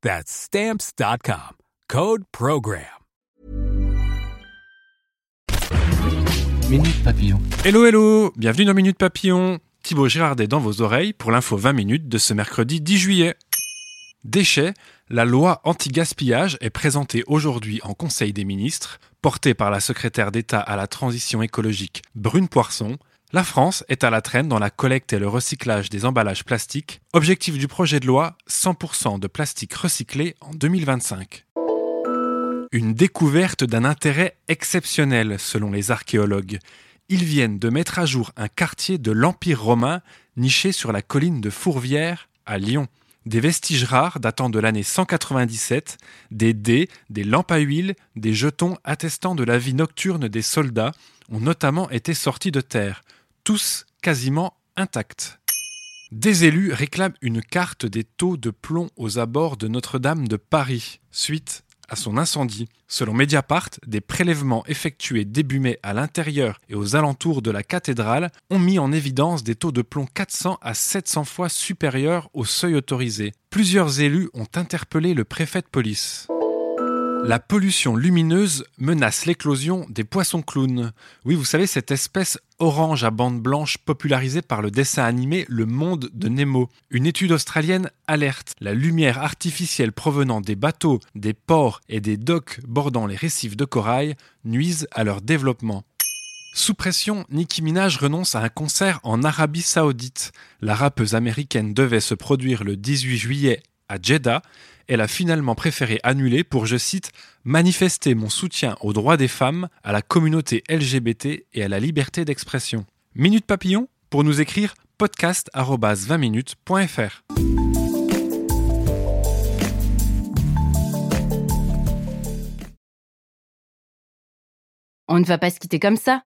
That's Stamps.com. Code PROGRAM. Minute Papillon. Hello, hello Bienvenue dans Minute Papillon. Thibaut Girardet dans vos oreilles pour l'info 20 minutes de ce mercredi 10 juillet. Déchets, la loi anti-gaspillage est présentée aujourd'hui en Conseil des ministres, portée par la secrétaire d'État à la transition écologique Brune Poisson. La France est à la traîne dans la collecte et le recyclage des emballages plastiques. Objectif du projet de loi 100% de plastique recyclé en 2025. Une découverte d'un intérêt exceptionnel selon les archéologues. Ils viennent de mettre à jour un quartier de l'Empire romain niché sur la colline de Fourvière à Lyon. Des vestiges rares datant de l'année 197, des dés, des lampes à huile, des jetons attestant de la vie nocturne des soldats ont notamment été sortis de terre, tous quasiment intacts. Des élus réclament une carte des taux de plomb aux abords de Notre-Dame de Paris, suite à son incendie. Selon Mediapart, des prélèvements effectués début mai à l'intérieur et aux alentours de la cathédrale ont mis en évidence des taux de plomb 400 à 700 fois supérieurs au seuil autorisé. Plusieurs élus ont interpellé le préfet de police. La pollution lumineuse menace l'éclosion des poissons clowns. Oui, vous savez, cette espèce orange à bande blanche popularisée par le dessin animé Le Monde de Nemo. Une étude australienne alerte. La lumière artificielle provenant des bateaux, des ports et des docks bordant les récifs de corail nuisent à leur développement. Sous pression, Nicki Minaj renonce à un concert en Arabie Saoudite. La rappeuse américaine devait se produire le 18 juillet à Jeddah, elle a finalement préféré annuler pour, je cite, manifester mon soutien aux droits des femmes, à la communauté LGBT et à la liberté d'expression. Minute Papillon pour nous écrire podcast@20minutes.fr. On ne va pas se quitter comme ça.